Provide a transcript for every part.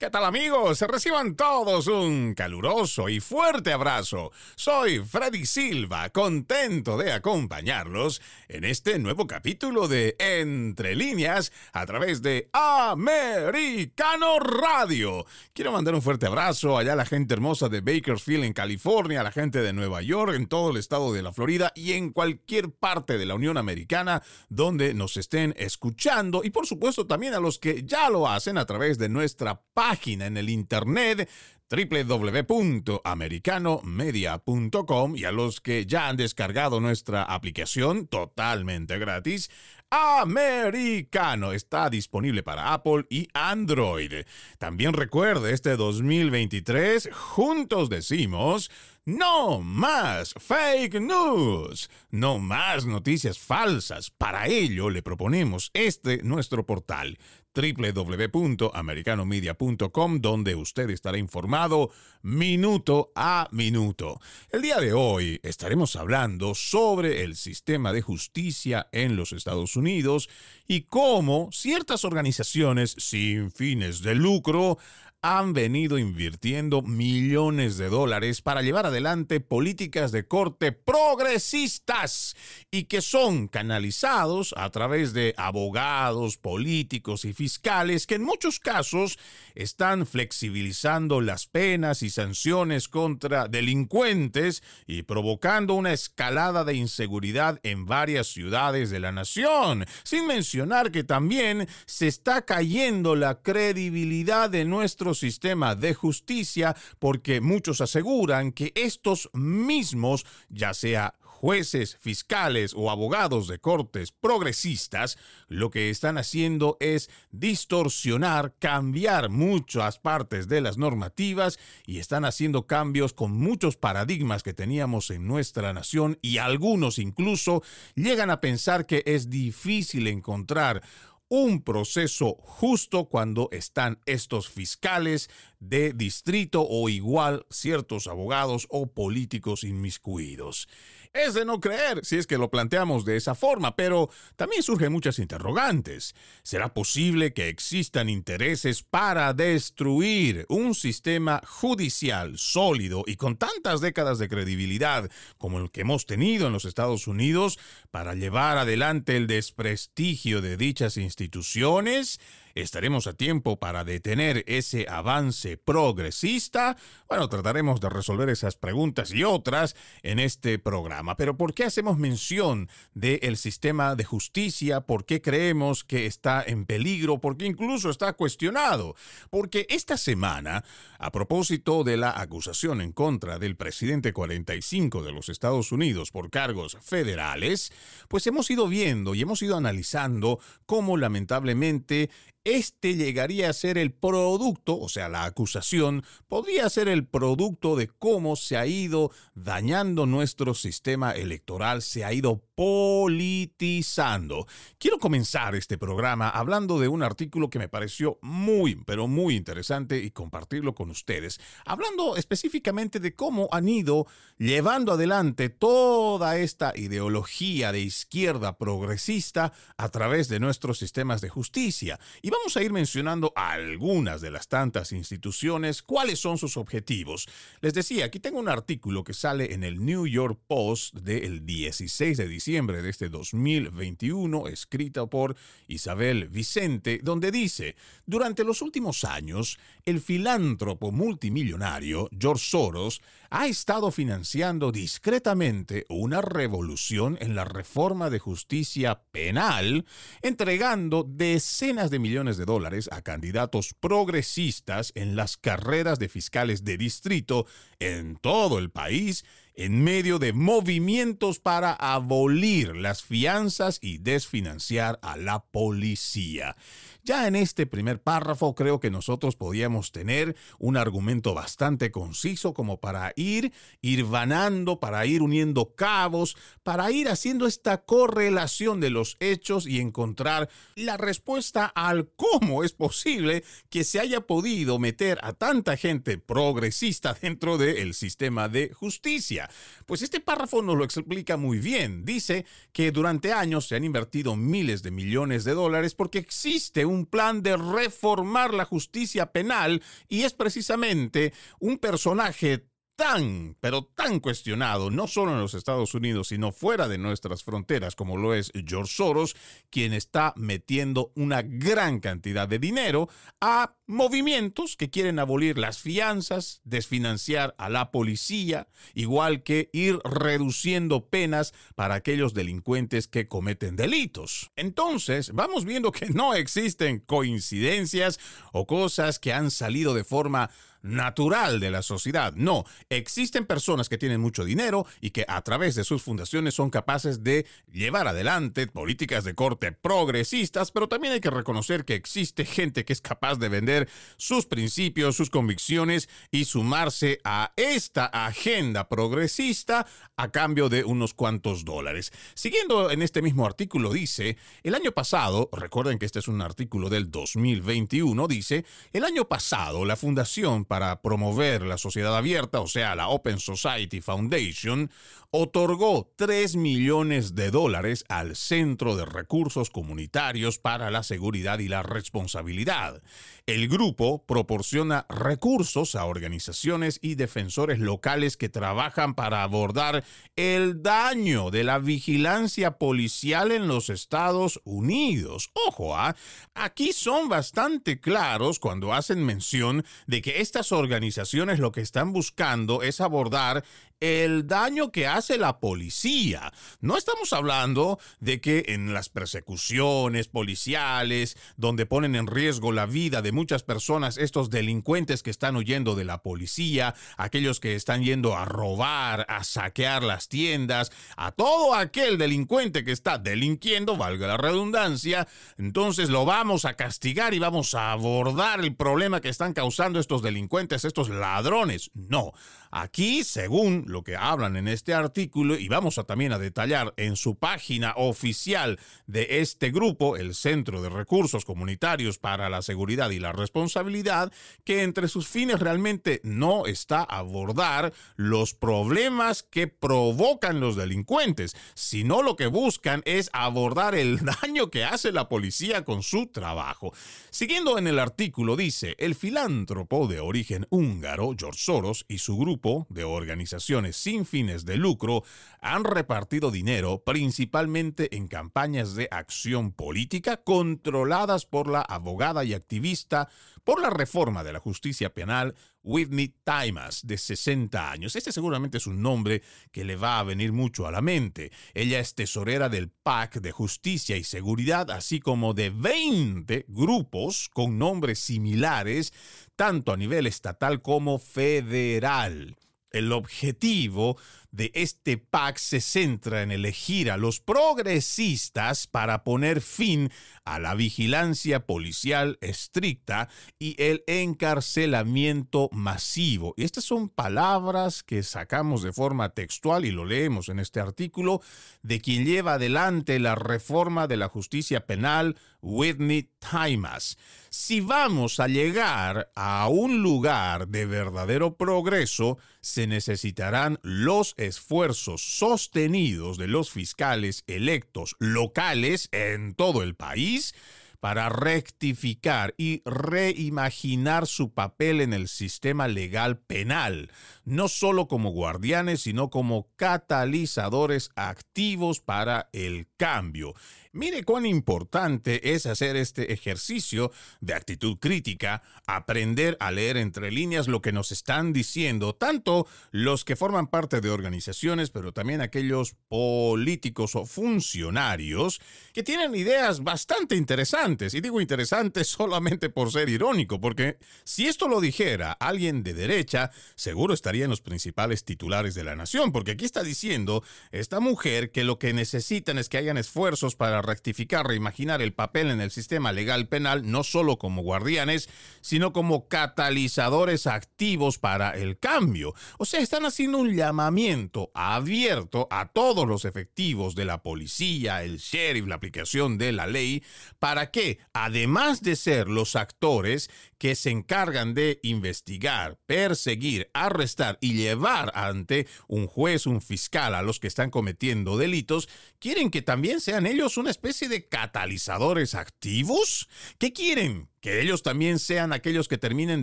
¿Qué tal amigos? Reciban todos un caluroso y fuerte abrazo. Soy Freddy Silva, contento de acompañarlos en este nuevo capítulo de Entre líneas a través de Americano Radio. Quiero mandar un fuerte abrazo allá a la gente hermosa de Bakersfield en California, a la gente de Nueva York, en todo el estado de la Florida y en cualquier parte de la Unión Americana donde nos estén escuchando y por supuesto también a los que ya lo hacen a través de nuestra página página en el internet www.americanomedia.com y a los que ya han descargado nuestra aplicación totalmente gratis, Americano está disponible para Apple y Android. También recuerde, este 2023, juntos decimos, no más fake news, no más noticias falsas. Para ello le proponemos este nuestro portal www.americanomedia.com donde usted estará informado minuto a minuto. El día de hoy estaremos hablando sobre el sistema de justicia en los Estados Unidos y cómo ciertas organizaciones sin fines de lucro han venido invirtiendo millones de dólares para llevar adelante políticas de corte progresistas y que son canalizados a través de abogados, políticos y fiscales que en muchos casos están flexibilizando las penas y sanciones contra delincuentes y provocando una escalada de inseguridad en varias ciudades de la nación, sin mencionar que también se está cayendo la credibilidad de nuestro sistema de justicia porque muchos aseguran que estos mismos, ya sea jueces, fiscales o abogados de cortes progresistas, lo que están haciendo es distorsionar, cambiar muchas partes de las normativas y están haciendo cambios con muchos paradigmas que teníamos en nuestra nación y algunos incluso llegan a pensar que es difícil encontrar un proceso justo cuando están estos fiscales de distrito o igual ciertos abogados o políticos inmiscuidos. Es de no creer si es que lo planteamos de esa forma, pero también surgen muchas interrogantes. ¿Será posible que existan intereses para destruir un sistema judicial sólido y con tantas décadas de credibilidad como el que hemos tenido en los Estados Unidos para llevar adelante el desprestigio de dichas instituciones? ¿Estaremos a tiempo para detener ese avance progresista? Bueno, trataremos de resolver esas preguntas y otras en este programa. Pero ¿por qué hacemos mención del sistema de justicia? ¿Por qué creemos que está en peligro? ¿Por qué incluso está cuestionado? Porque esta semana, a propósito de la acusación en contra del presidente 45 de los Estados Unidos por cargos federales, pues hemos ido viendo y hemos ido analizando cómo lamentablemente este llegaría a ser el producto, o sea, la acusación, podría ser el producto de cómo se ha ido dañando nuestro sistema electoral, se ha ido politizando. Quiero comenzar este programa hablando de un artículo que me pareció muy, pero muy interesante y compartirlo con ustedes, hablando específicamente de cómo han ido llevando adelante toda esta ideología de izquierda progresista a través de nuestros sistemas de justicia. Y vamos a ir mencionando algunas de las tantas instituciones, cuáles son sus objetivos. Les decía, aquí tengo un artículo que sale en el New York Post del 16 de diciembre de este 2021, escrita por Isabel Vicente, donde dice, durante los últimos años, el filántropo multimillonario George Soros ha estado financiando discretamente una revolución en la reforma de justicia penal, entregando decenas de millones de dólares a candidatos progresistas en las carreras de fiscales de distrito en todo el país en medio de movimientos para abolir las fianzas y desfinanciar a la policía. Ya en este primer párrafo creo que nosotros podíamos tener un argumento bastante conciso como para ir irvanando, para ir uniendo cabos, para ir haciendo esta correlación de los hechos y encontrar la respuesta al cómo es posible que se haya podido meter a tanta gente progresista dentro del sistema de justicia. Pues este párrafo nos lo explica muy bien. Dice que durante años se han invertido miles de millones de dólares porque existe un plan de reformar la justicia penal y es precisamente un personaje tan, pero tan cuestionado, no solo en los Estados Unidos, sino fuera de nuestras fronteras, como lo es George Soros, quien está metiendo una gran cantidad de dinero a movimientos que quieren abolir las fianzas, desfinanciar a la policía, igual que ir reduciendo penas para aquellos delincuentes que cometen delitos. Entonces, vamos viendo que no existen coincidencias o cosas que han salido de forma natural de la sociedad. No, existen personas que tienen mucho dinero y que a través de sus fundaciones son capaces de llevar adelante políticas de corte progresistas, pero también hay que reconocer que existe gente que es capaz de vender sus principios, sus convicciones y sumarse a esta agenda progresista a cambio de unos cuantos dólares. Siguiendo en este mismo artículo dice, el año pasado, recuerden que este es un artículo del 2021, dice, el año pasado la Fundación para promover la sociedad abierta, o sea, la Open Society Foundation, otorgó 3 millones de dólares al Centro de Recursos Comunitarios para la Seguridad y la Responsabilidad. El grupo proporciona recursos a organizaciones y defensores locales que trabajan para abordar el daño de la vigilancia policial en los Estados Unidos. Ojo, ¿ah? aquí son bastante claros cuando hacen mención de que organizaciones lo que están buscando es abordar el daño que hace la policía. No estamos hablando de que en las persecuciones policiales, donde ponen en riesgo la vida de muchas personas, estos delincuentes que están huyendo de la policía, aquellos que están yendo a robar, a saquear las tiendas, a todo aquel delincuente que está delinquiendo, valga la redundancia, entonces lo vamos a castigar y vamos a abordar el problema que están causando estos delincuentes, estos ladrones. No, aquí, según lo que hablan en este artículo y vamos a también a detallar en su página oficial de este grupo, el Centro de Recursos Comunitarios para la Seguridad y la Responsabilidad, que entre sus fines realmente no está abordar los problemas que provocan los delincuentes, sino lo que buscan es abordar el daño que hace la policía con su trabajo. Siguiendo en el artículo dice, el filántropo de origen húngaro, George Soros, y su grupo de organizaciones sin fines de lucro han repartido dinero principalmente en campañas de acción política controladas por la abogada y activista por la reforma de la justicia penal Whitney Timas, de 60 años. Este seguramente es un nombre que le va a venir mucho a la mente. Ella es tesorera del PAC de Justicia y Seguridad, así como de 20 grupos con nombres similares, tanto a nivel estatal como federal. El objetivo de este PAC se centra en elegir a los progresistas para poner fin a la vigilancia policial estricta y el encarcelamiento masivo. Y estas son palabras que sacamos de forma textual y lo leemos en este artículo de quien lleva adelante la reforma de la justicia penal, Whitney Timas. Si vamos a llegar a un lugar de verdadero progreso, se necesitarán los esfuerzos sostenidos de los fiscales electos locales en todo el país para rectificar y reimaginar su papel en el sistema legal penal, no solo como guardianes, sino como catalizadores activos para el cambio. Mire cuán importante es hacer este ejercicio de actitud crítica, aprender a leer entre líneas lo que nos están diciendo tanto los que forman parte de organizaciones, pero también aquellos políticos o funcionarios que tienen ideas bastante interesantes. Y digo interesantes solamente por ser irónico, porque si esto lo dijera alguien de derecha, seguro estaría en los principales titulares de la nación, porque aquí está diciendo esta mujer que lo que necesitan es que hayan esfuerzos para rectificar, reimaginar el papel en el sistema legal penal, no solo como guardianes, sino como catalizadores activos para el cambio. O sea, están haciendo un llamamiento abierto a todos los efectivos de la policía, el sheriff, la aplicación de la ley, para que, además de ser los actores que se encargan de investigar, perseguir, arrestar y llevar ante un juez, un fiscal a los que están cometiendo delitos, quieren que también sean ellos un una especie de catalizadores activos? ¿Qué quieren? Que ellos también sean aquellos que terminen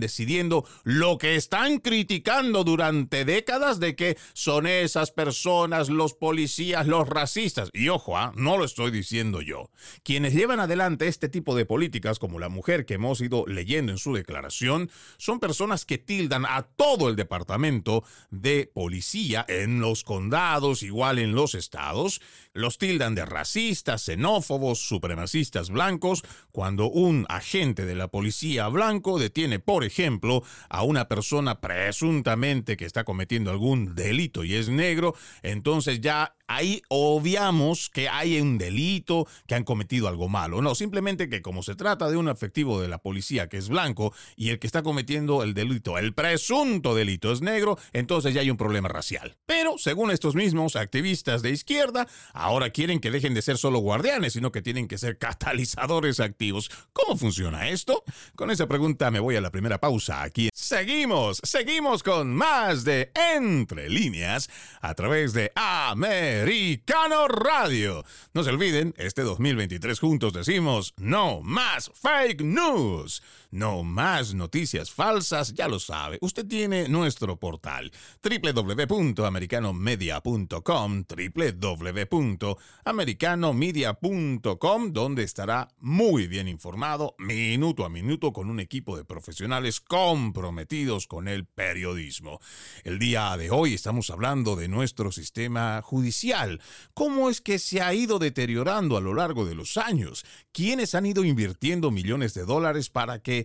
decidiendo lo que están criticando durante décadas de que son esas personas, los policías, los racistas. Y ojo, ¿ah? no lo estoy diciendo yo. Quienes llevan adelante este tipo de políticas, como la mujer que hemos ido leyendo en su declaración, son personas que tildan a todo el departamento de policía en los condados, igual en los estados, los tildan de racistas, xenófobos, supremacistas blancos, cuando un agente de la policía blanco detiene, por ejemplo, a una persona presuntamente que está cometiendo algún delito y es negro, entonces ya ahí obviamos que hay un delito, que han cometido algo malo. No, simplemente que como se trata de un efectivo de la policía que es blanco y el que está cometiendo el delito, el presunto delito es negro, entonces ya hay un problema racial. Pero, según estos mismos activistas de izquierda, ahora quieren que dejen de ser solo guardianes, sino que tienen que ser catalizadores activos. ¿Cómo funciona esto? Con esa pregunta me voy a la primera pausa aquí. Seguimos, seguimos con más de Entre líneas a través de AMER No se olviden, este 2023 juntos decimos no más fake news. No más noticias falsas, ya lo sabe. Usted tiene nuestro portal www.americanomedia.com, www.americanomedia.com, donde estará muy bien informado minuto a minuto con un equipo de profesionales comprometidos con el periodismo. El día de hoy estamos hablando de nuestro sistema judicial. ¿Cómo es que se ha ido deteriorando a lo largo de los años? ¿Quiénes han ido invirtiendo millones de dólares para que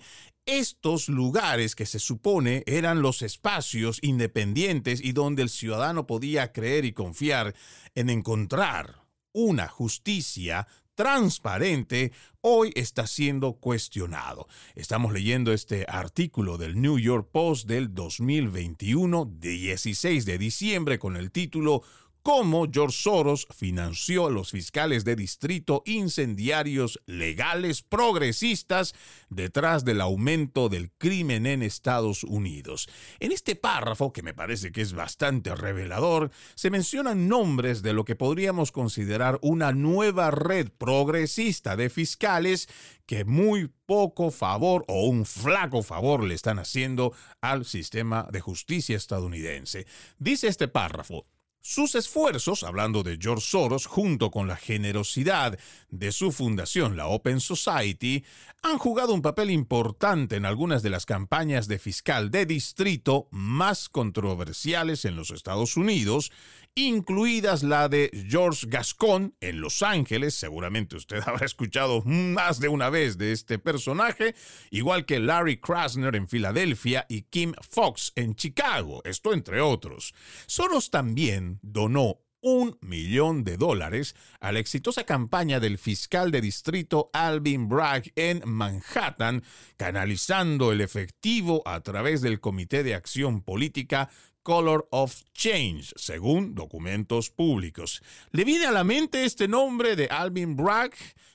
estos lugares que se supone eran los espacios independientes y donde el ciudadano podía creer y confiar en encontrar una justicia transparente, hoy está siendo cuestionado. Estamos leyendo este artículo del New York Post del 2021, 16 de diciembre, con el título cómo George Soros financió a los fiscales de distrito incendiarios legales progresistas detrás del aumento del crimen en Estados Unidos. En este párrafo, que me parece que es bastante revelador, se mencionan nombres de lo que podríamos considerar una nueva red progresista de fiscales que muy poco favor o un flaco favor le están haciendo al sistema de justicia estadounidense. Dice este párrafo, sus esfuerzos, hablando de George Soros, junto con la generosidad de su fundación, la Open Society, han jugado un papel importante en algunas de las campañas de fiscal de distrito más controversiales en los Estados Unidos incluidas la de George Gascon en Los Ángeles, seguramente usted habrá escuchado más de una vez de este personaje, igual que Larry Krasner en Filadelfia y Kim Fox en Chicago, esto entre otros. Soros también donó un millón de dólares a la exitosa campaña del fiscal de distrito Alvin Bragg en Manhattan, canalizando el efectivo a través del Comité de Acción Política Color of Change, según documentos públicos. ¿Le viene a la mente este nombre de Alvin Bragg,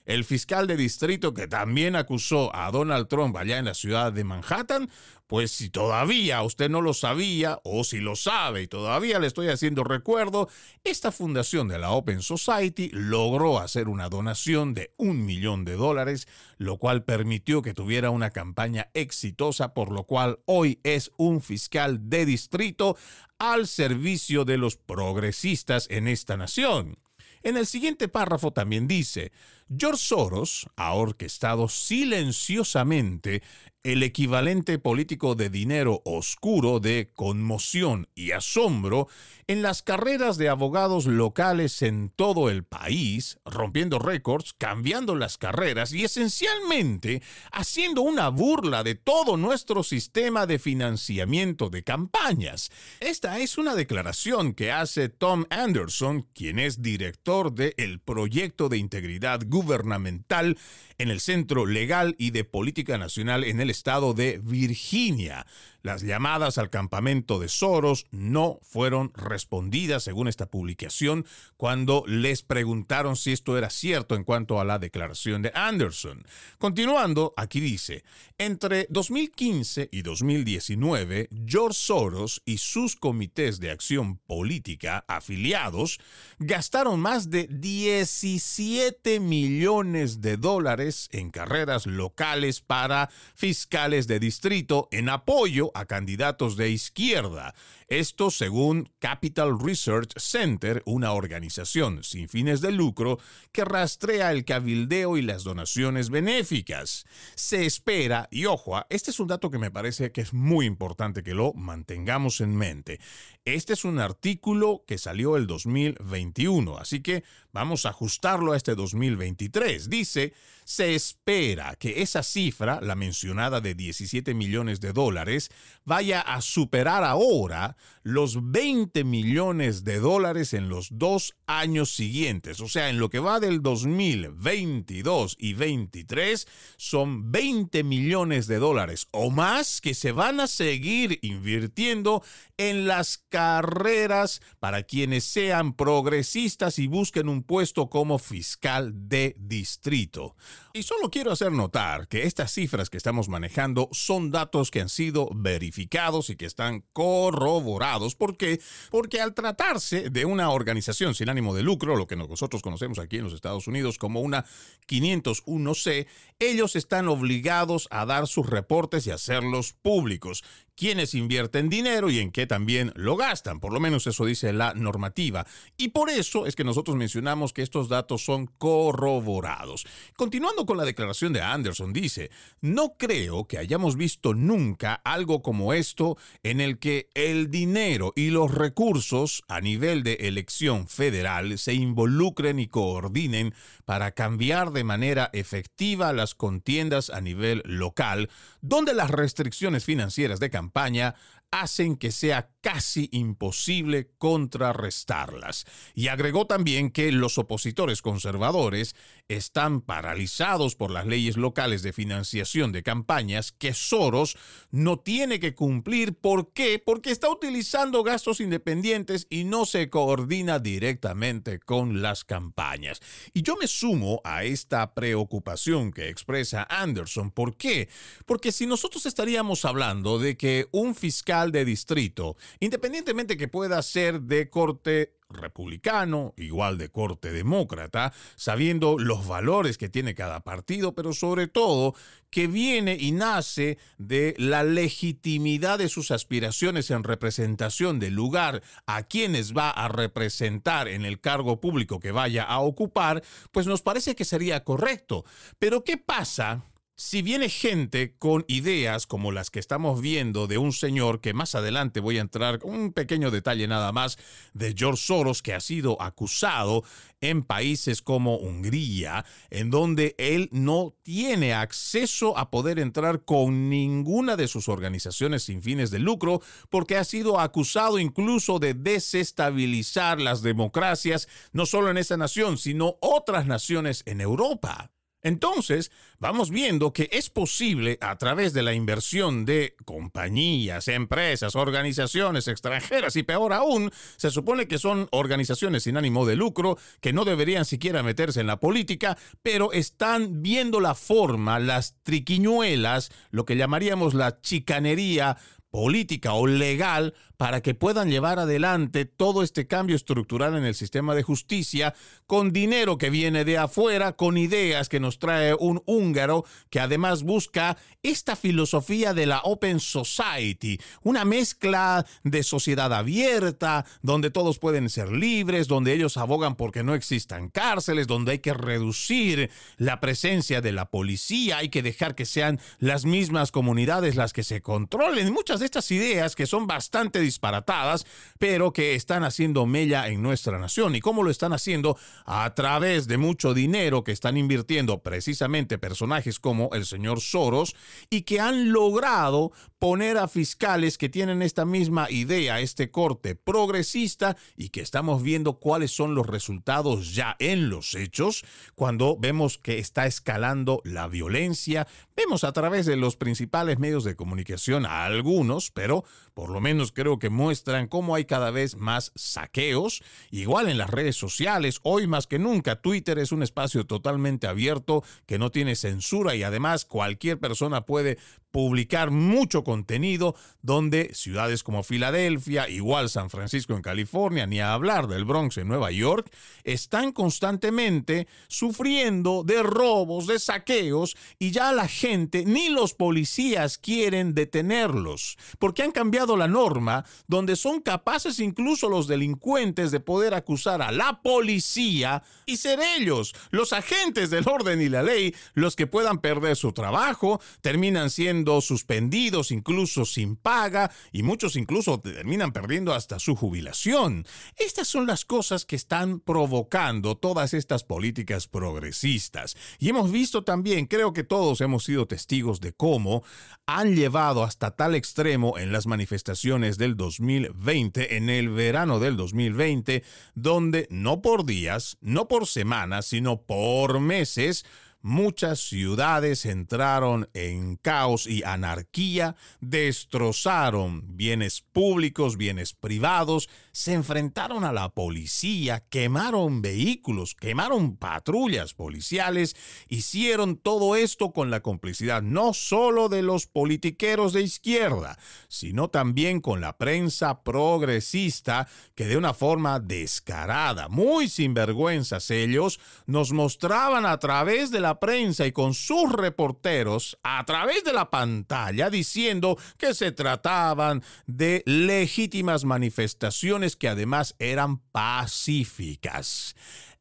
el fiscal de distrito que también acusó a Donald Trump allá en la ciudad de Manhattan? Pues si todavía usted no lo sabía, o si lo sabe y todavía le estoy haciendo recuerdo, esta fundación de la Open Society logró hacer una donación de un millón de dólares, lo cual permitió que tuviera una campaña exitosa, por lo cual hoy es un fiscal de distrito al servicio de los progresistas en esta nación. En el siguiente párrafo también dice, George Soros ha orquestado silenciosamente el equivalente político de dinero oscuro de conmoción y asombro en las carreras de abogados locales en todo el país, rompiendo récords, cambiando las carreras y esencialmente haciendo una burla de todo nuestro sistema de financiamiento de campañas. Esta es una declaración que hace Tom Anderson, quien es director del proyecto de integridad gubernamental en el Centro Legal y de Política Nacional en el estado de Virginia. Las llamadas al campamento de Soros no fueron respondidas según esta publicación cuando les preguntaron si esto era cierto en cuanto a la declaración de Anderson. Continuando, aquí dice, entre 2015 y 2019, George Soros y sus comités de acción política afiliados gastaron más de 17 millones de dólares en carreras locales para fiscales de distrito en apoyo a candidatos de izquierda. Esto según Capital Research Center, una organización sin fines de lucro que rastrea el cabildeo y las donaciones benéficas. Se espera, y ojo, este es un dato que me parece que es muy importante que lo mantengamos en mente. Este es un artículo que salió el 2021, así que vamos a ajustarlo a este 2023. Dice, se espera que esa cifra, la mencionada de 17 millones de dólares, vaya a superar ahora los 20 millones de dólares en los dos años siguientes. O sea, en lo que va del 2022 y 23 son 20 millones de dólares o más que se van a seguir invirtiendo en las carreras para quienes sean progresistas y busquen un puesto como fiscal de distrito. Y solo quiero hacer notar que estas cifras que estamos manejando son datos que han sido verificados y que están corroborados. ¿Por qué? Porque al tratarse de una organización sin ánimo de lucro, lo que nosotros conocemos aquí en los Estados Unidos como una 501C, ellos están obligados a dar sus reportes y hacerlos públicos quiénes invierten dinero y en qué también lo gastan. Por lo menos eso dice la normativa. Y por eso es que nosotros mencionamos que estos datos son corroborados. Continuando con la declaración de Anderson, dice, no creo que hayamos visto nunca algo como esto en el que el dinero y los recursos a nivel de elección federal se involucren y coordinen para cambiar de manera efectiva las contiendas a nivel local, donde las restricciones financieras de campaña campaña hacen que sea casi imposible contrarrestarlas. Y agregó también que los opositores conservadores están paralizados por las leyes locales de financiación de campañas que Soros no tiene que cumplir. ¿Por qué? Porque está utilizando gastos independientes y no se coordina directamente con las campañas. Y yo me sumo a esta preocupación que expresa Anderson. ¿Por qué? Porque si nosotros estaríamos hablando de que un fiscal de distrito, independientemente que pueda ser de corte republicano, igual de corte demócrata, sabiendo los valores que tiene cada partido, pero sobre todo que viene y nace de la legitimidad de sus aspiraciones en representación del lugar a quienes va a representar en el cargo público que vaya a ocupar, pues nos parece que sería correcto. Pero ¿qué pasa si viene gente con ideas como las que estamos viendo de un señor que más adelante voy a entrar con un pequeño detalle nada más de George Soros que ha sido acusado en países como Hungría, en donde él no tiene acceso a poder entrar con ninguna de sus organizaciones sin fines de lucro, porque ha sido acusado incluso de desestabilizar las democracias, no solo en esa nación, sino otras naciones en Europa. Entonces, vamos viendo que es posible a través de la inversión de compañías, empresas, organizaciones extranjeras y peor aún, se supone que son organizaciones sin ánimo de lucro que no deberían siquiera meterse en la política, pero están viendo la forma, las triquiñuelas, lo que llamaríamos la chicanería política o legal para que puedan llevar adelante todo este cambio estructural en el sistema de justicia con dinero que viene de afuera, con ideas que nos trae un húngaro que además busca esta filosofía de la Open Society, una mezcla de sociedad abierta, donde todos pueden ser libres, donde ellos abogan porque no existan cárceles, donde hay que reducir la presencia de la policía, hay que dejar que sean las mismas comunidades las que se controlen. Muchas de estas ideas que son bastante disparatadas, pero que están haciendo mella en nuestra nación. ¿Y cómo lo están haciendo? A través de mucho dinero que están invirtiendo precisamente personajes como el señor Soros y que han logrado poner a fiscales que tienen esta misma idea, este corte progresista y que estamos viendo cuáles son los resultados ya en los hechos cuando vemos que está escalando la violencia. Vemos a través de los principales medios de comunicación a algunos, pero por lo menos creo que muestran cómo hay cada vez más saqueos. Igual en las redes sociales, hoy más que nunca, Twitter es un espacio totalmente abierto que no tiene censura y además cualquier persona puede publicar mucho contenido donde ciudades como Filadelfia, igual San Francisco en California, ni a hablar del Bronx en Nueva York, están constantemente sufriendo de robos, de saqueos y ya la gente ni los policías quieren detenerlos, porque han cambiado la norma donde son capaces incluso los delincuentes de poder acusar a la policía y ser ellos, los agentes del orden y la ley, los que puedan perder su trabajo, terminan siendo suspendidos incluso sin paga y muchos incluso terminan perdiendo hasta su jubilación. Estas son las cosas que están provocando todas estas políticas progresistas. Y hemos visto también, creo que todos hemos sido testigos de cómo han llevado hasta tal extremo en las manifestaciones del 2020, en el verano del 2020, donde no por días, no por semanas, sino por meses, muchas ciudades entraron en caos y anarquía, destrozaron bienes públicos, bienes privados, se enfrentaron a la policía, quemaron vehículos, quemaron patrullas policiales, hicieron todo esto con la complicidad no solo de los politiqueros de izquierda, sino también con la prensa progresista que de una forma descarada, muy sinvergüenzas ellos, nos mostraban a través de la prensa y con sus reporteros a través de la pantalla diciendo que se trataban de legítimas manifestaciones que además eran pacíficas.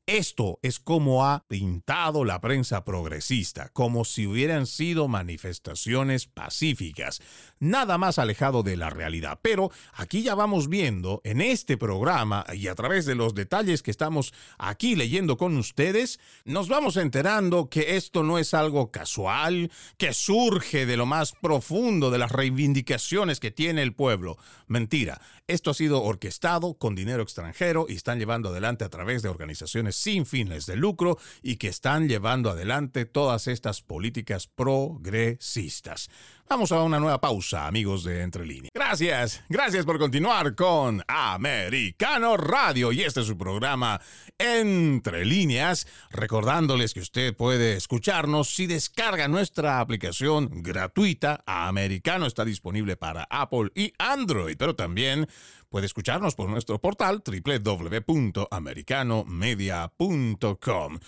Esto es como ha pintado la prensa progresista, como si hubieran sido manifestaciones pacíficas, nada más alejado de la realidad. Pero aquí ya vamos viendo en este programa y a través de los detalles que estamos aquí leyendo con ustedes, nos vamos enterando que esto no es algo casual, que surge de lo más profundo de las reivindicaciones que tiene el pueblo. Mentira, esto ha sido orquestado con dinero extranjero y están llevando adelante a través de organizaciones sin fines de lucro y que están llevando adelante todas estas políticas progresistas. Vamos a una nueva pausa, amigos de Entre Líneas. Gracias, gracias por continuar con Americano Radio y este es su programa Entre Líneas, recordándoles que usted puede escucharnos si descarga nuestra aplicación gratuita. Americano está disponible para Apple y Android, pero también Puede escucharnos por nuestro portal www.americanomedia.com.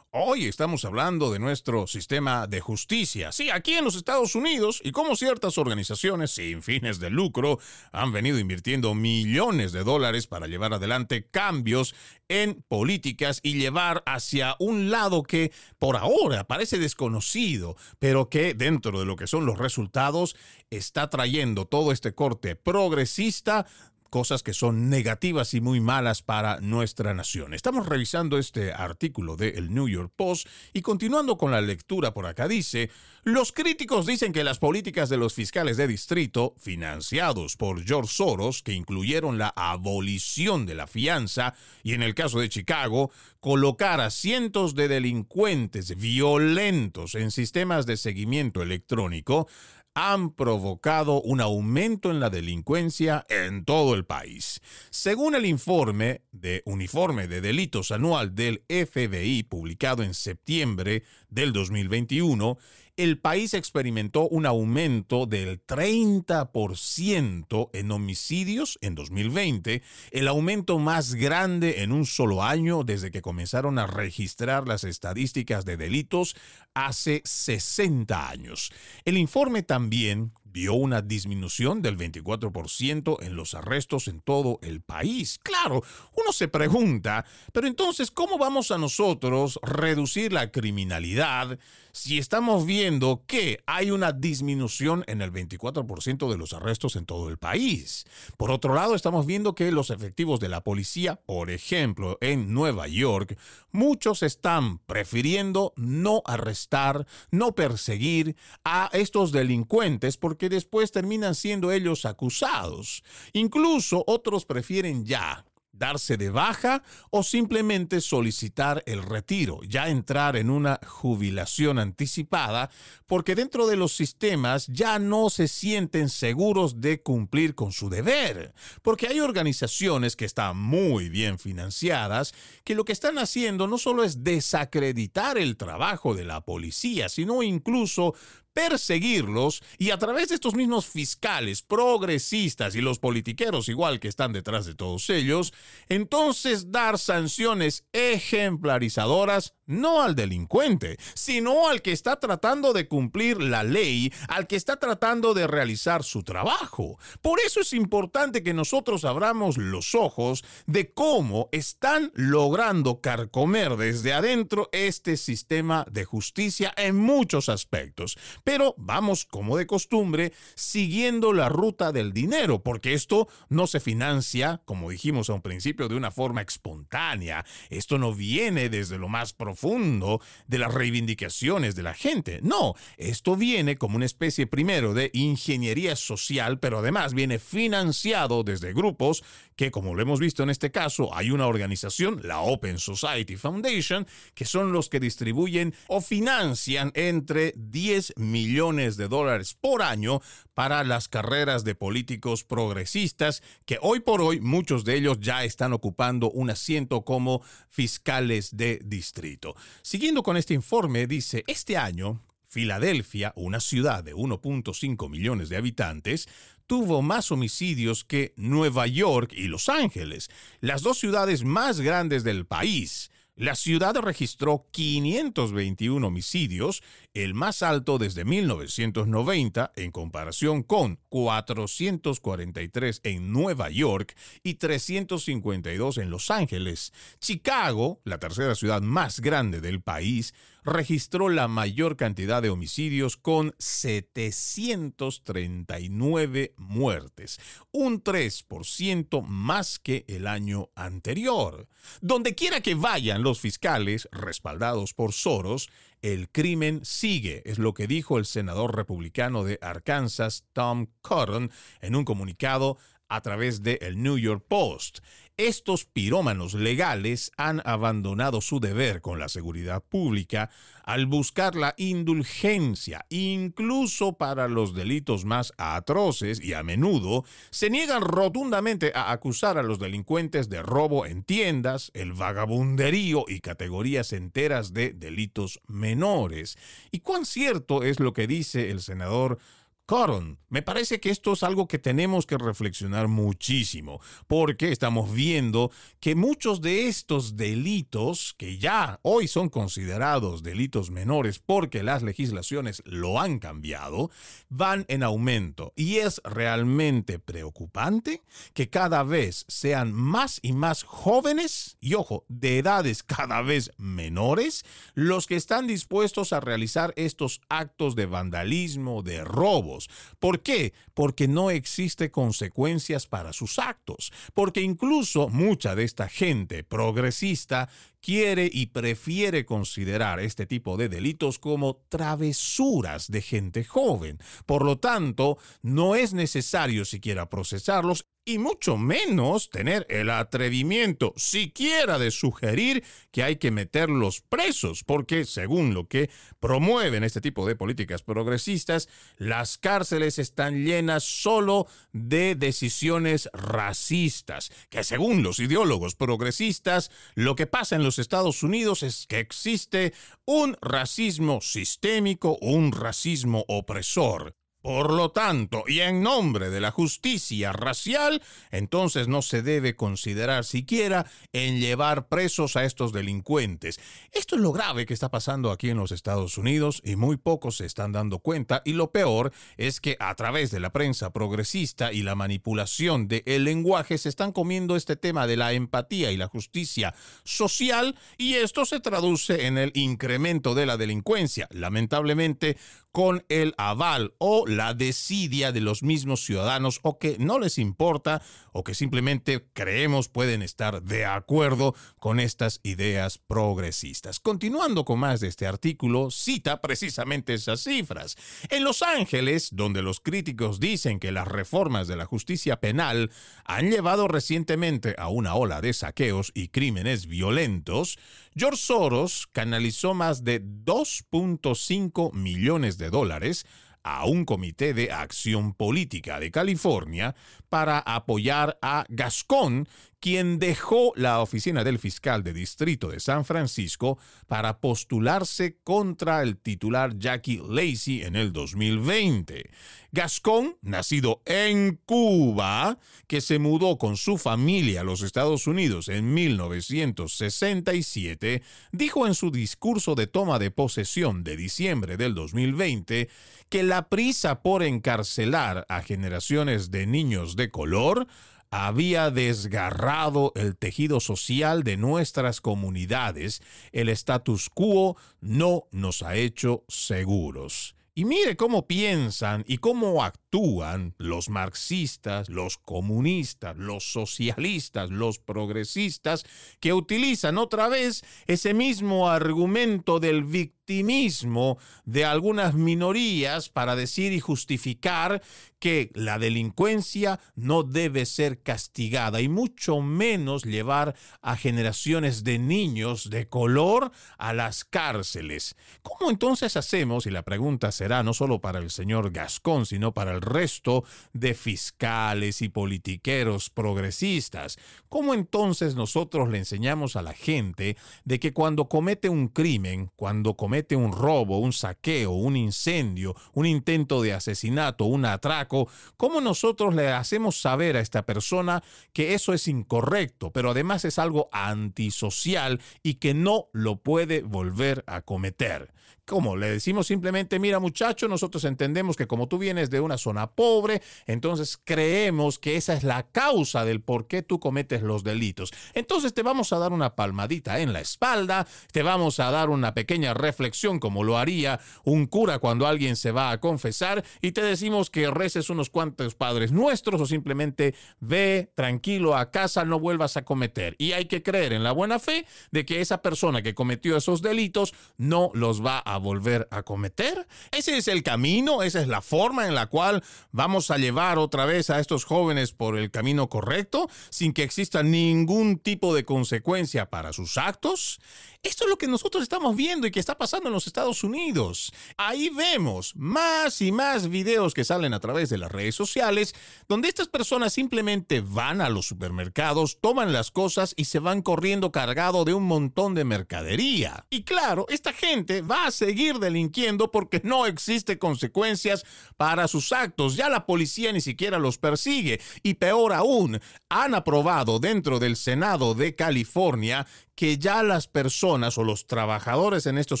Hoy estamos hablando de nuestro sistema de justicia. Sí, aquí en los Estados Unidos y cómo ciertas organizaciones sin fines de lucro han venido invirtiendo millones de dólares para llevar adelante cambios en políticas y llevar hacia un lado que por ahora parece desconocido, pero que dentro de lo que son los resultados está trayendo todo este corte progresista cosas que son negativas y muy malas para nuestra nación. Estamos revisando este artículo del New York Post y continuando con la lectura por acá dice, los críticos dicen que las políticas de los fiscales de distrito, financiados por George Soros, que incluyeron la abolición de la fianza y en el caso de Chicago, colocar a cientos de delincuentes violentos en sistemas de seguimiento electrónico, han provocado un aumento en la delincuencia en todo el país. Según el informe de Uniforme de Delitos Anual del FBI publicado en septiembre del 2021, el país experimentó un aumento del 30% en homicidios en 2020, el aumento más grande en un solo año desde que comenzaron a registrar las estadísticas de delitos hace 60 años. El informe también vio una disminución del 24% en los arrestos en todo el país. Claro, uno se pregunta, pero entonces, ¿cómo vamos a nosotros reducir la criminalidad si estamos viendo que hay una disminución en el 24% de los arrestos en todo el país? Por otro lado, estamos viendo que los efectivos de la policía, por ejemplo, en Nueva York, muchos están prefiriendo no arrestar, no perseguir a estos delincuentes porque después terminan siendo ellos acusados. Incluso otros prefieren ya darse de baja o simplemente solicitar el retiro, ya entrar en una jubilación anticipada, porque dentro de los sistemas ya no se sienten seguros de cumplir con su deber, porque hay organizaciones que están muy bien financiadas, que lo que están haciendo no solo es desacreditar el trabajo de la policía, sino incluso perseguirlos y a través de estos mismos fiscales progresistas y los politiqueros igual que están detrás de todos ellos, entonces dar sanciones ejemplarizadoras no al delincuente, sino al que está tratando de cumplir la ley, al que está tratando de realizar su trabajo. Por eso es importante que nosotros abramos los ojos de cómo están logrando carcomer desde adentro este sistema de justicia en muchos aspectos. Pero vamos, como de costumbre, siguiendo la ruta del dinero, porque esto no se financia, como dijimos a un principio, de una forma espontánea. Esto no viene desde lo más profundo de las reivindicaciones de la gente. No, esto viene como una especie primero de ingeniería social, pero además viene financiado desde grupos que, como lo hemos visto en este caso, hay una organización, la Open Society Foundation, que son los que distribuyen o financian entre 10 millones de dólares por año para las carreras de políticos progresistas, que hoy por hoy muchos de ellos ya están ocupando un asiento como fiscales de distrito. Siguiendo con este informe, dice, este año Filadelfia, una ciudad de 1.5 millones de habitantes, tuvo más homicidios que Nueva York y Los Ángeles, las dos ciudades más grandes del país. La ciudad registró 521 homicidios, el más alto desde 1990 en comparación con 443 en Nueva York y 352 en Los Ángeles. Chicago, la tercera ciudad más grande del país, registró la mayor cantidad de homicidios con 739 muertes, un 3% más que el año anterior. Donde quiera que vayan los fiscales, respaldados por Soros, el crimen sigue, es lo que dijo el senador republicano de Arkansas, Tom Cotton, en un comunicado a través de el New York Post. Estos pirómanos legales han abandonado su deber con la seguridad pública al buscar la indulgencia, incluso para los delitos más atroces y a menudo se niegan rotundamente a acusar a los delincuentes de robo en tiendas, el vagabunderío y categorías enteras de delitos menores. ¿Y cuán cierto es lo que dice el senador Coron. Me parece que esto es algo que tenemos que reflexionar muchísimo, porque estamos viendo que muchos de estos delitos, que ya hoy son considerados delitos menores porque las legislaciones lo han cambiado, van en aumento. Y es realmente preocupante que cada vez sean más y más jóvenes, y ojo, de edades cada vez menores, los que están dispuestos a realizar estos actos de vandalismo, de robo ¿Por qué? Porque no existe consecuencias para sus actos, porque incluso mucha de esta gente progresista quiere y prefiere considerar este tipo de delitos como travesuras de gente joven. Por lo tanto, no es necesario siquiera procesarlos y mucho menos tener el atrevimiento siquiera de sugerir que hay que meterlos presos, porque según lo que promueven este tipo de políticas progresistas, las cárceles están llenas solo de decisiones racistas, que según los ideólogos progresistas, lo que pasa en los Estados Unidos es que existe un racismo sistémico, un racismo opresor. Por lo tanto, y en nombre de la justicia racial, entonces no se debe considerar siquiera en llevar presos a estos delincuentes. Esto es lo grave que está pasando aquí en los Estados Unidos y muy pocos se están dando cuenta y lo peor es que a través de la prensa progresista y la manipulación del lenguaje se están comiendo este tema de la empatía y la justicia social y esto se traduce en el incremento de la delincuencia. Lamentablemente, con el aval o la desidia de los mismos ciudadanos o que no les importa o que simplemente creemos pueden estar de acuerdo con estas ideas progresistas. Continuando con más de este artículo, cita precisamente esas cifras. En Los Ángeles, donde los críticos dicen que las reformas de la justicia penal han llevado recientemente a una ola de saqueos y crímenes violentos, George Soros canalizó más de 2.5 millones de dólares a un comité de acción política de California para apoyar a Gascón, quien dejó la oficina del fiscal de distrito de San Francisco para postularse contra el titular Jackie Lacey en el 2020. Gascón, nacido en Cuba, que se mudó con su familia a los Estados Unidos en 1967, dijo en su discurso de toma de posesión de diciembre del 2020 que la prisa por encarcelar a generaciones de niños de color había desgarrado el tejido social de nuestras comunidades, el status quo no nos ha hecho seguros. Y mire cómo piensan y cómo actúan los marxistas, los comunistas, los socialistas, los progresistas, que utilizan otra vez ese mismo argumento del victimismo de algunas minorías para decir y justificar que la delincuencia no debe ser castigada y mucho menos llevar a generaciones de niños de color a las cárceles. ¿Cómo entonces hacemos? Y la pregunta será no solo para el señor Gascón, sino para el resto de fiscales y politiqueros progresistas. ¿Cómo entonces nosotros le enseñamos a la gente de que cuando comete un crimen, cuando comete un robo, un saqueo, un incendio, un intento de asesinato, un atraco, ¿cómo nosotros le hacemos saber a esta persona que eso es incorrecto, pero además es algo antisocial y que no lo puede volver a cometer? ¿Cómo? Le decimos simplemente, mira muchacho, nosotros entendemos que como tú vienes de una zona pobre, entonces creemos que esa es la causa del por qué tú cometes los delitos. Entonces te vamos a dar una palmadita en la espalda, te vamos a dar una pequeña reflexión como lo haría un cura cuando alguien se va a confesar y te decimos que reces unos cuantos padres nuestros o simplemente ve tranquilo a casa, no vuelvas a cometer. Y hay que creer en la buena fe de que esa persona que cometió esos delitos no los va a volver a cometer. Ese es el camino, esa es la forma en la cual vamos a llevar otra vez a estos jóvenes por el camino correcto, sin que exista ningún tipo de consecuencia para sus actos. Esto es lo que nosotros estamos viendo y que está pasando en los Estados Unidos. Ahí vemos más y más videos que salen a través de las redes sociales, donde estas personas simplemente van a los supermercados, toman las cosas y se van corriendo cargado de un montón de mercadería. Y claro, esta gente va a seguir delinquiendo porque no existe consecuencias para sus actos. Ya la policía ni siquiera los persigue. Y peor aún, han aprobado dentro del Senado de California que ya las personas o los trabajadores en estos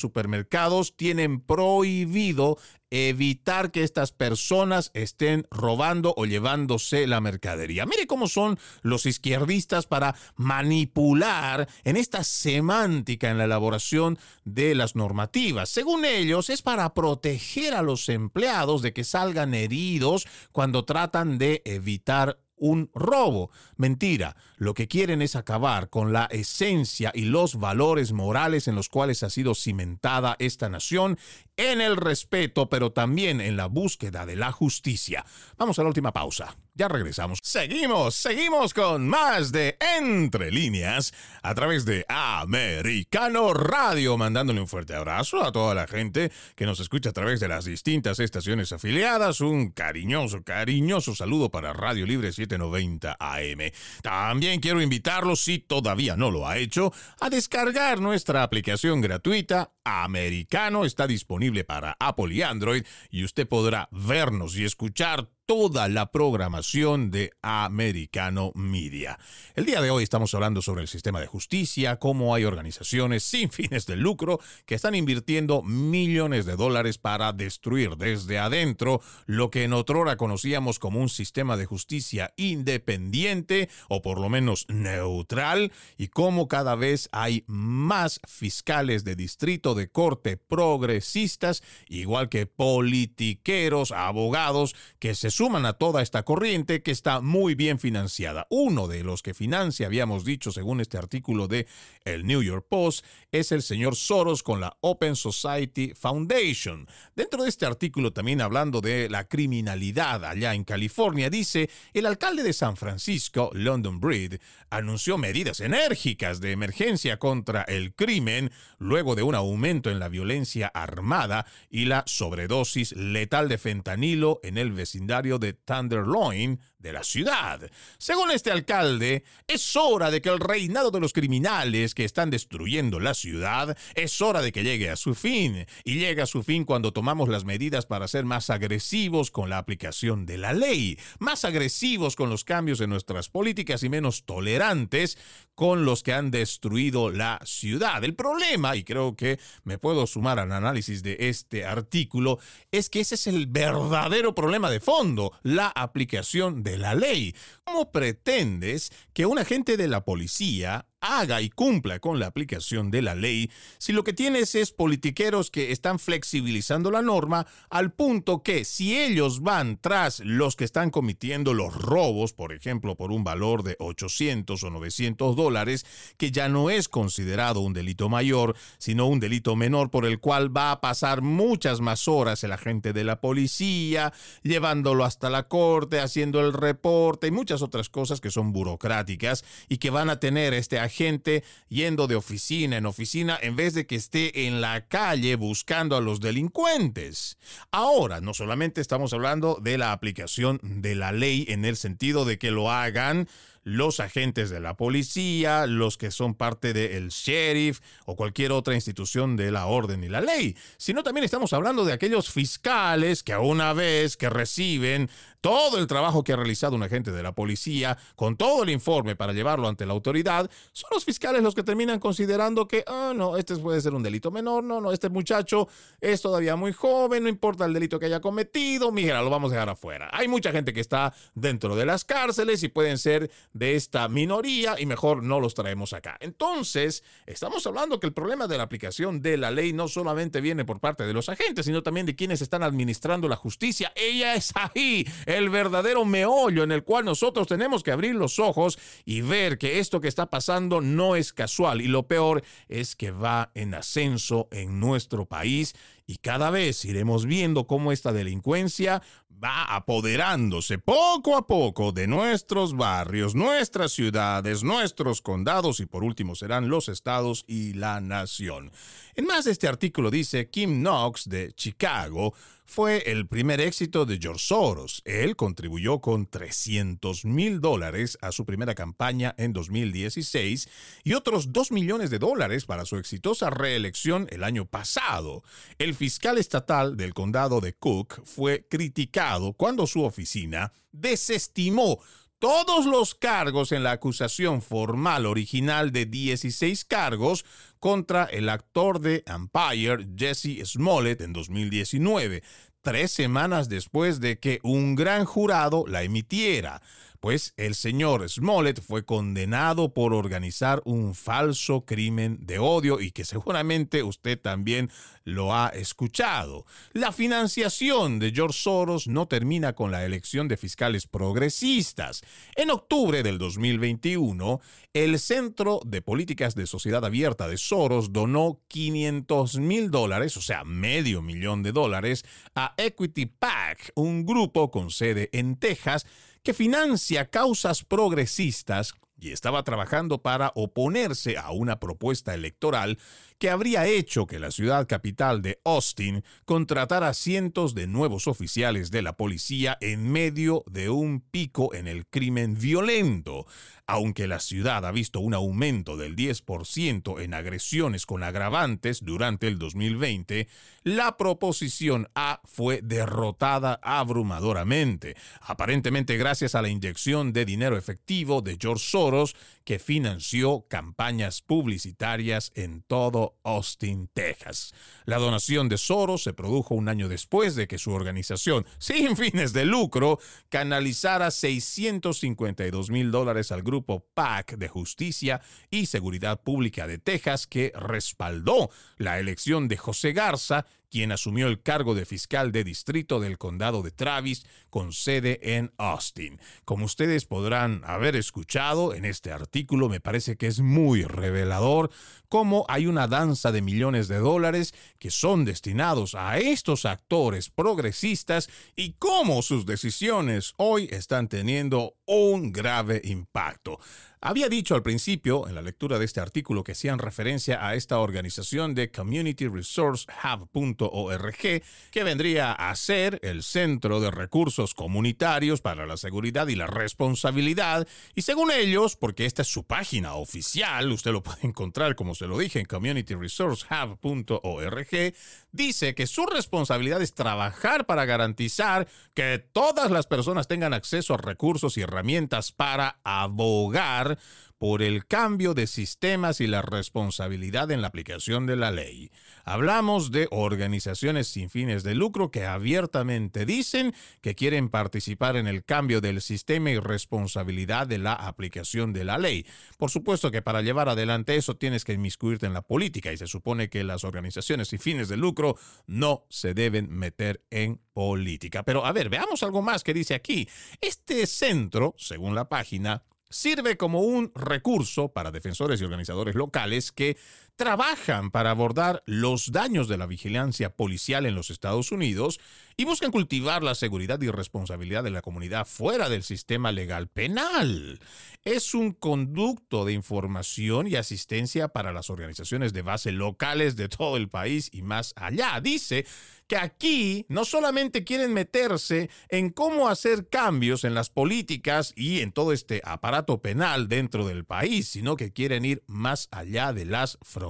supermercados tienen prohibido evitar que estas personas estén robando o llevándose la mercadería. Mire cómo son los izquierdistas para manipular en esta semántica en la elaboración de las normativas. Según ellos, es para proteger a los empleados de que salgan heridos cuando tratan de evitar un robo. Mentira, lo que quieren es acabar con la esencia y los valores morales en los cuales ha sido cimentada esta nación, en el respeto, pero también en la búsqueda de la justicia. Vamos a la última pausa. Ya regresamos. Seguimos, seguimos con más de Entre líneas a través de Americano Radio, mandándole un fuerte abrazo a toda la gente que nos escucha a través de las distintas estaciones afiliadas. Un cariñoso, cariñoso saludo para Radio Libre 790 AM. También quiero invitarlos, si todavía no lo ha hecho, a descargar nuestra aplicación gratuita Americano. Está disponible para Apple y Android y usted podrá vernos y escuchar toda la programación de Americano Media. El día de hoy estamos hablando sobre el sistema de justicia, cómo hay organizaciones sin fines de lucro que están invirtiendo millones de dólares para destruir desde adentro lo que en otrora conocíamos como un sistema de justicia independiente o por lo menos neutral y cómo cada vez hay más fiscales de distrito de corte progresistas, igual que politiqueros, abogados que se suman a toda esta corriente que está muy bien financiada. Uno de los que financia, habíamos dicho según este artículo de el New York Post, es el señor Soros con la Open Society Foundation. Dentro de este artículo también hablando de la criminalidad allá en California, dice, el alcalde de San Francisco, London Breed, anunció medidas enérgicas de emergencia contra el crimen luego de un aumento en la violencia armada y la sobredosis letal de fentanilo en el vecindario de Tenderloin de la ciudad. Según este alcalde, es hora de que el reinado de los criminales que están destruyendo la ciudad es hora de que llegue a su fin. Y llega a su fin cuando tomamos las medidas para ser más agresivos con la aplicación de la ley, más agresivos con los cambios en nuestras políticas y menos tolerantes con los que han destruido la ciudad. El problema, y creo que me puedo sumar al análisis de este artículo, es que ese es el verdadero problema de fondo, la aplicación de la ley. ¿Cómo pretendes que un agente de la policía haga y cumpla con la aplicación de la ley si lo que tienes es politiqueros que están flexibilizando la norma al punto que si ellos van tras los que están cometiendo los robos, por ejemplo, por un valor de 800 o 900 dólares, que ya no es considerado un delito mayor, sino un delito menor por el cual va a pasar muchas más horas el agente de la policía, llevándolo hasta la corte, haciendo el reporte y muchas otras cosas que son burocráticas y que van a tener este agente gente yendo de oficina en oficina en vez de que esté en la calle buscando a los delincuentes. Ahora, no solamente estamos hablando de la aplicación de la ley en el sentido de que lo hagan los agentes de la policía, los que son parte del sheriff o cualquier otra institución de la orden y la ley, sino también estamos hablando de aquellos fiscales que a una vez que reciben todo el trabajo que ha realizado un agente de la policía, con todo el informe para llevarlo ante la autoridad, son los fiscales los que terminan considerando que, ah, no, este puede ser un delito menor, no, no, este muchacho es todavía muy joven, no importa el delito que haya cometido, mira, lo vamos a dejar afuera. Hay mucha gente que está dentro de las cárceles y pueden ser de esta minoría y mejor no los traemos acá. Entonces, estamos hablando que el problema de la aplicación de la ley no solamente viene por parte de los agentes, sino también de quienes están administrando la justicia. Ella es ahí el verdadero meollo en el cual nosotros tenemos que abrir los ojos y ver que esto que está pasando no es casual y lo peor es que va en ascenso en nuestro país y cada vez iremos viendo cómo esta delincuencia va apoderándose poco a poco de nuestros barrios, nuestras ciudades, nuestros condados y por último serán los estados y la nación. En más este artículo dice Kim Knox de Chicago fue el primer éxito de George Soros. Él contribuyó con 300 mil dólares a su primera campaña en 2016 y otros 2 millones de dólares para su exitosa reelección el año pasado. El fiscal estatal del condado de Cook fue criticado cuando su oficina desestimó todos los cargos en la acusación formal original de 16 cargos contra el actor de Empire Jesse Smollett en 2019, tres semanas después de que un gran jurado la emitiera pues el señor Smollett fue condenado por organizar un falso crimen de odio y que seguramente usted también lo ha escuchado. La financiación de George Soros no termina con la elección de fiscales progresistas. En octubre del 2021, el Centro de Políticas de Sociedad Abierta de Soros donó 500 mil dólares, o sea, medio millón de dólares, a Equity PAC, un grupo con sede en Texas que financia causas progresistas y estaba trabajando para oponerse a una propuesta electoral que habría hecho que la ciudad capital de Austin contratara cientos de nuevos oficiales de la policía en medio de un pico en el crimen violento. Aunque la ciudad ha visto un aumento del 10% en agresiones con agravantes durante el 2020, la proposición A fue derrotada abrumadoramente, aparentemente gracias a la inyección de dinero efectivo de George Soros, que financió campañas publicitarias en todo Austin, Texas. La donación de Soros se produjo un año después de que su organización, sin fines de lucro, canalizara 652 mil dólares al grupo PAC de Justicia y Seguridad Pública de Texas que respaldó la elección de José Garza quien asumió el cargo de fiscal de distrito del condado de Travis con sede en Austin. Como ustedes podrán haber escuchado en este artículo, me parece que es muy revelador cómo hay una danza de millones de dólares que son destinados a estos actores progresistas y cómo sus decisiones hoy están teniendo un grave impacto. Había dicho al principio, en la lectura de este artículo, que hacían referencia a esta organización de Community Resource Hub.org, que vendría a ser el centro de recursos comunitarios para la seguridad y la responsabilidad. Y según ellos, porque esta es su página oficial, usted lo puede encontrar, como se lo dije, en communityresourcehub.org, dice que su responsabilidad es trabajar para garantizar que todas las personas tengan acceso a recursos y herramientas para abogar por el cambio de sistemas y la responsabilidad en la aplicación de la ley. Hablamos de organizaciones sin fines de lucro que abiertamente dicen que quieren participar en el cambio del sistema y responsabilidad de la aplicación de la ley. Por supuesto que para llevar adelante eso tienes que inmiscuirte en la política y se supone que las organizaciones sin fines de lucro no se deben meter en política. Pero a ver, veamos algo más que dice aquí. Este centro, según la página, sirve como un recurso para defensores y organizadores locales que trabajan para abordar los daños de la vigilancia policial en los Estados Unidos y buscan cultivar la seguridad y responsabilidad de la comunidad fuera del sistema legal penal. Es un conducto de información y asistencia para las organizaciones de base locales de todo el país y más allá. Dice que aquí no solamente quieren meterse en cómo hacer cambios en las políticas y en todo este aparato penal dentro del país, sino que quieren ir más allá de las fronteras.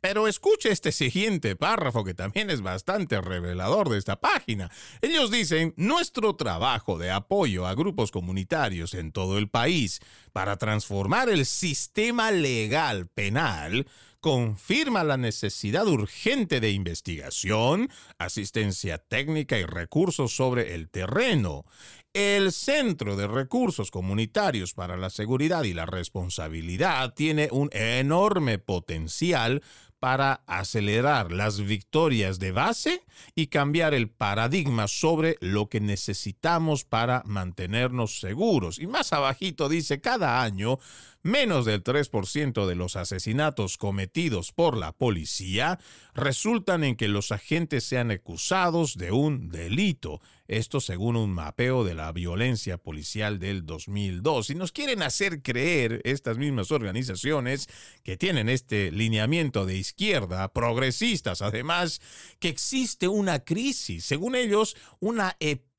Pero escuche este siguiente párrafo que también es bastante revelador de esta página. Ellos dicen, nuestro trabajo de apoyo a grupos comunitarios en todo el país para transformar el sistema legal penal confirma la necesidad urgente de investigación, asistencia técnica y recursos sobre el terreno. El Centro de Recursos Comunitarios para la Seguridad y la Responsabilidad tiene un enorme potencial para acelerar las victorias de base y cambiar el paradigma sobre lo que necesitamos para mantenernos seguros. Y más abajito dice, cada año menos del 3% de los asesinatos cometidos por la policía resultan en que los agentes sean acusados de un delito. Esto según un mapeo de la violencia policial del 2002. Y nos quieren hacer creer estas mismas organizaciones que tienen este lineamiento de izquierda, progresistas además, que existe una crisis, según ellos, una epidemia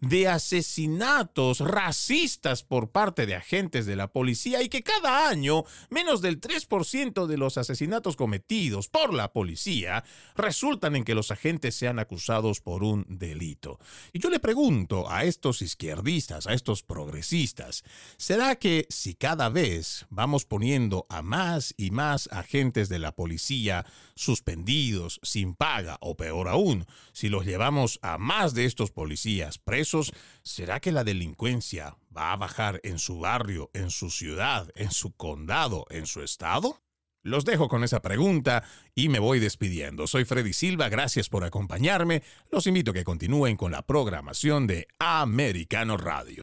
de asesinatos racistas por parte de agentes de la policía y que cada año menos del 3% de los asesinatos cometidos por la policía resultan en que los agentes sean acusados por un delito. Y yo le pregunto a estos izquierdistas, a estos progresistas, ¿será que si cada vez vamos poniendo a más y más agentes de la policía suspendidos, sin paga o peor aún, si los llevamos a más de estos policías presos, ¿será que la delincuencia va a bajar en su barrio, en su ciudad, en su condado, en su estado? Los dejo con esa pregunta y me voy despidiendo. Soy Freddy Silva, gracias por acompañarme. Los invito a que continúen con la programación de Americano Radio.